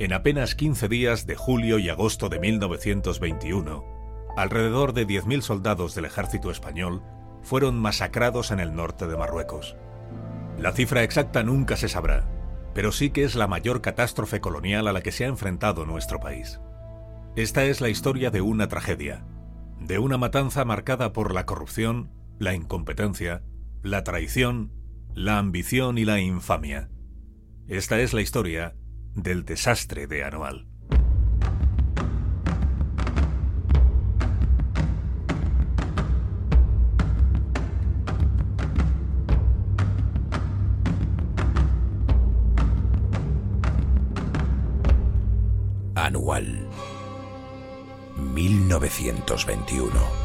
En apenas 15 días de julio y agosto de 1921, alrededor de 10.000 soldados del ejército español fueron masacrados en el norte de Marruecos. La cifra exacta nunca se sabrá, pero sí que es la mayor catástrofe colonial a la que se ha enfrentado nuestro país. Esta es la historia de una tragedia, de una matanza marcada por la corrupción, la incompetencia, la traición, la ambición y la infamia. Esta es la historia del desastre de Anual. Anual 1921